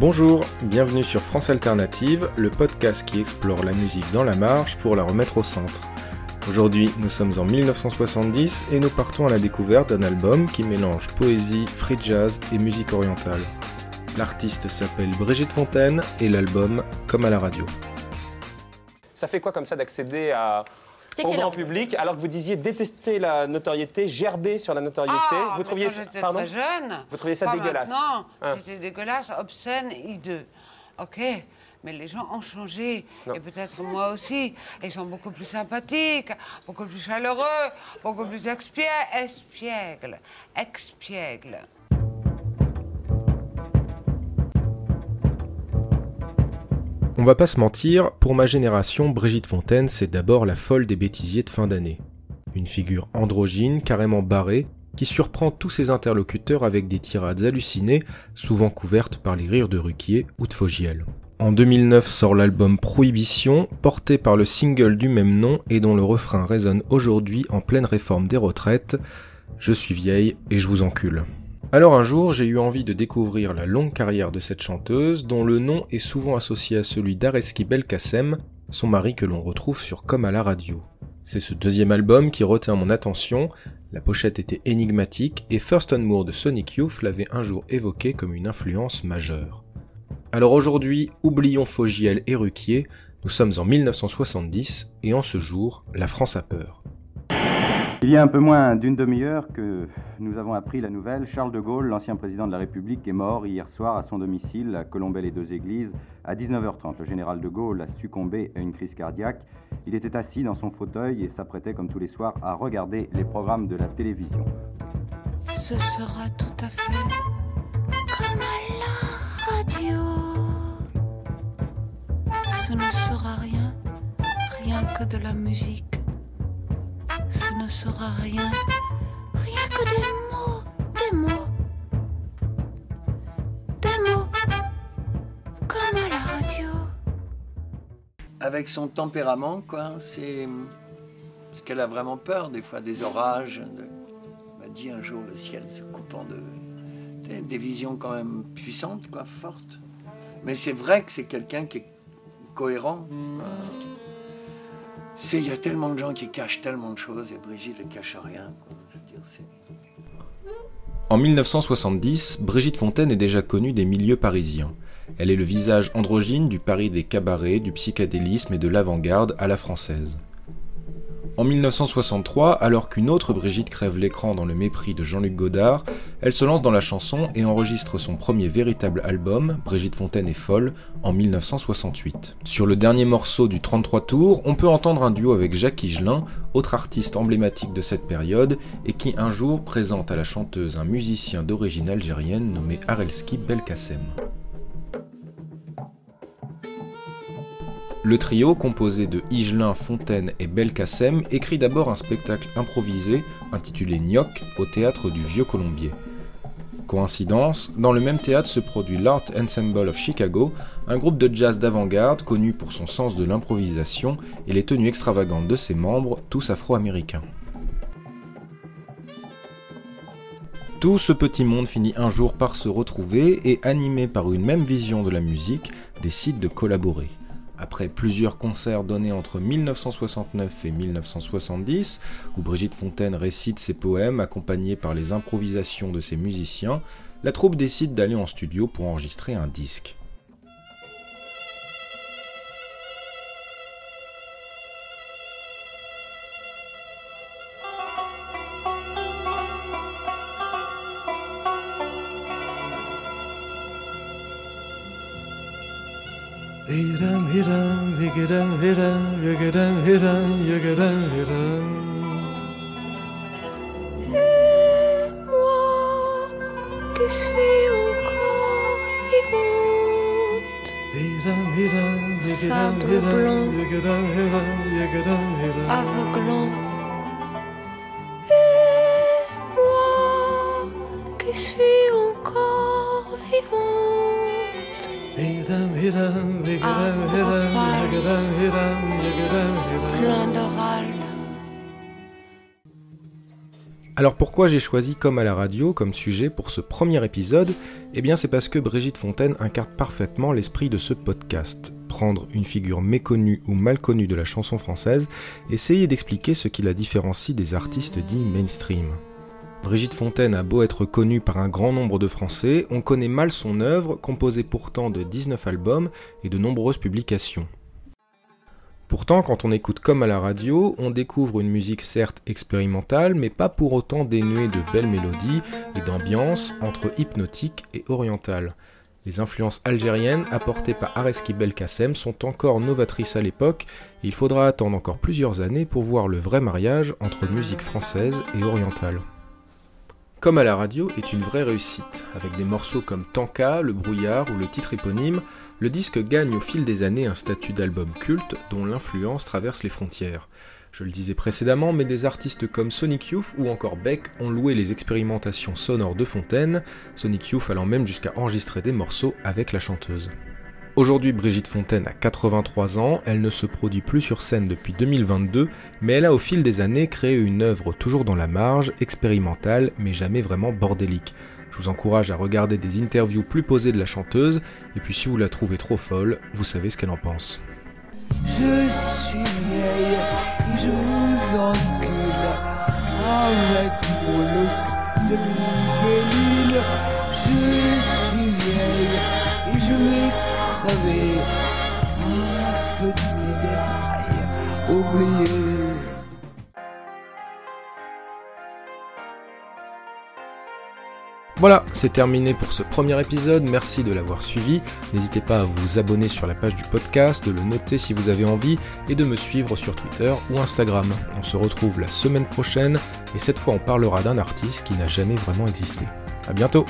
Bonjour, bienvenue sur France Alternative, le podcast qui explore la musique dans la marche pour la remettre au centre. Aujourd'hui, nous sommes en 1970 et nous partons à la découverte d'un album qui mélange poésie, free jazz et musique orientale. L'artiste s'appelle Brigitte Fontaine et l'album Comme à la radio. Ça fait quoi comme ça d'accéder à, au grand public alors que vous disiez détester la notoriété, gerber sur la notoriété Ah, Vous trouviez ça, pardon très jeune. Vous trouviez ça Pas dégueulasse maintenant. Hein. C'était dégueulasse, obscène, hideux. Ok, mais les gens ont changé. Non. Et peut-être moi aussi. Ils sont beaucoup plus sympathiques, beaucoup plus chaleureux, beaucoup plus expiègles. Espiègles. Expiègles. On va pas se mentir, pour ma génération, Brigitte Fontaine, c'est d'abord la folle des bêtisiers de fin d'année. Une figure androgyne, carrément barrée, qui surprend tous ses interlocuteurs avec des tirades hallucinées, souvent couvertes par les rires de Ruquier ou de Fogiel. En 2009 sort l'album Prohibition, porté par le single du même nom et dont le refrain résonne aujourd'hui en pleine réforme des retraites. Je suis vieille et je vous encule. Alors un jour, j'ai eu envie de découvrir la longue carrière de cette chanteuse, dont le nom est souvent associé à celui d'Areski Belkacem, son mari que l'on retrouve sur Comme à la radio. C'est ce deuxième album qui retient mon attention, la pochette était énigmatique et Thurston Moore de Sonic Youth l'avait un jour évoqué comme une influence majeure. Alors aujourd'hui, oublions Fogiel et Ruquier, nous sommes en 1970 et en ce jour, la France a peur. Il y a un peu moins d'une demi-heure que nous avons appris la nouvelle. Charles de Gaulle, l'ancien président de la République, est mort hier soir à son domicile à Colombey-les-Deux-Églises à 19h30. Le général de Gaulle a succombé à une crise cardiaque. Il était assis dans son fauteuil et s'apprêtait, comme tous les soirs, à regarder les programmes de la télévision. Ce sera tout à fait comme à la radio. Ce ne sera rien, rien que de la musique. Ce ne sera rien, rien que des mots, des mots. Des mots, comme à la radio. avec son tempérament, quoi. C'est parce qu'elle a vraiment peur des fois des orages. De... M'a dit un jour le ciel se coupant de tu des visions quand même puissantes, quoi, fortes. Mais c'est vrai que c'est quelqu'un qui est cohérent. Il y a tellement de gens qui cachent tellement de choses et Brigitte ne cache rien. En 1970, Brigitte Fontaine est déjà connue des milieux parisiens. Elle est le visage androgyne du Paris des cabarets, du psychédélisme et de l'avant-garde à la française. En 1963, alors qu'une autre Brigitte crève l'écran dans le mépris de Jean-Luc Godard, elle se lance dans la chanson et enregistre son premier véritable album, Brigitte Fontaine est folle, en 1968. Sur le dernier morceau du 33 tours, on peut entendre un duo avec Jacques Higelin, autre artiste emblématique de cette période, et qui un jour présente à la chanteuse un musicien d'origine algérienne nommé Arelski Belkacem. Le trio, composé de Higelin, Fontaine et Belkacem, écrit d'abord un spectacle improvisé intitulé Gnoc au théâtre du Vieux Colombier. Coïncidence, dans le même théâtre se produit l'Art Ensemble of Chicago, un groupe de jazz d'avant-garde connu pour son sens de l'improvisation et les tenues extravagantes de ses membres, tous afro-américains. Tout ce petit monde finit un jour par se retrouver et, animé par une même vision de la musique, décide de collaborer. Après plusieurs concerts donnés entre 1969 et 1970, où Brigitte Fontaine récite ses poèmes accompagnés par les improvisations de ses musiciens, la troupe décide d'aller en studio pour enregistrer un disque. Hiram, hiram, hiram, hiram, hiram, hiram, hiram, hiram. Moi qui suis encore vivante. Hiram, hiram, hiram, Sable hiram, blanc. hiram, hiram, hiram, hiram. aveuglant. Et moi qui suis encore vivante. Hiram, hiram, hiram, hiram, Rafael. hiram, hiram, hiram, hiram. Plein de râles. Alors pourquoi j'ai choisi Comme à la radio comme sujet pour ce premier épisode? Eh bien c'est parce que Brigitte Fontaine incarne parfaitement l'esprit de ce podcast. Prendre une figure méconnue ou mal connue de la chanson française, essayer d'expliquer ce qui la différencie des artistes dits mainstream. Brigitte Fontaine a beau être connue par un grand nombre de Français, on connaît mal son œuvre, composée pourtant de 19 albums et de nombreuses publications. Pourtant, quand on écoute comme à la radio, on découvre une musique certes expérimentale, mais pas pour autant dénuée de belles mélodies et d'ambiance entre hypnotique et orientale. Les influences algériennes apportées par Areski Belkacem sont encore novatrices à l'époque, et il faudra attendre encore plusieurs années pour voir le vrai mariage entre musique française et orientale. Comme à la radio est une vraie réussite, avec des morceaux comme Tanka, Le Brouillard ou le titre éponyme, le disque gagne au fil des années un statut d'album culte dont l'influence traverse les frontières. Je le disais précédemment, mais des artistes comme Sonic Youth ou encore Beck ont loué les expérimentations sonores de Fontaine, Sonic Youth allant même jusqu'à enregistrer des morceaux avec la chanteuse. Aujourd'hui, Brigitte Fontaine a 83 ans, elle ne se produit plus sur scène depuis 2022, mais elle a au fil des années créé une œuvre toujours dans la marge, expérimentale, mais jamais vraiment bordélique. Je vous encourage à regarder des interviews plus posées de la chanteuse, et puis si vous la trouvez trop folle, vous savez ce qu'elle en pense. Je suis vieille et je vous encule avec mon look de. Je suis vieille et je vais Voilà, c'est terminé pour ce premier épisode, merci de l'avoir suivi. N'hésitez pas à vous abonner sur la page du podcast, de le noter si vous avez envie et de me suivre sur Twitter ou Instagram. On se retrouve la semaine prochaine et cette fois on parlera d'un artiste qui n'a jamais vraiment existé. A bientôt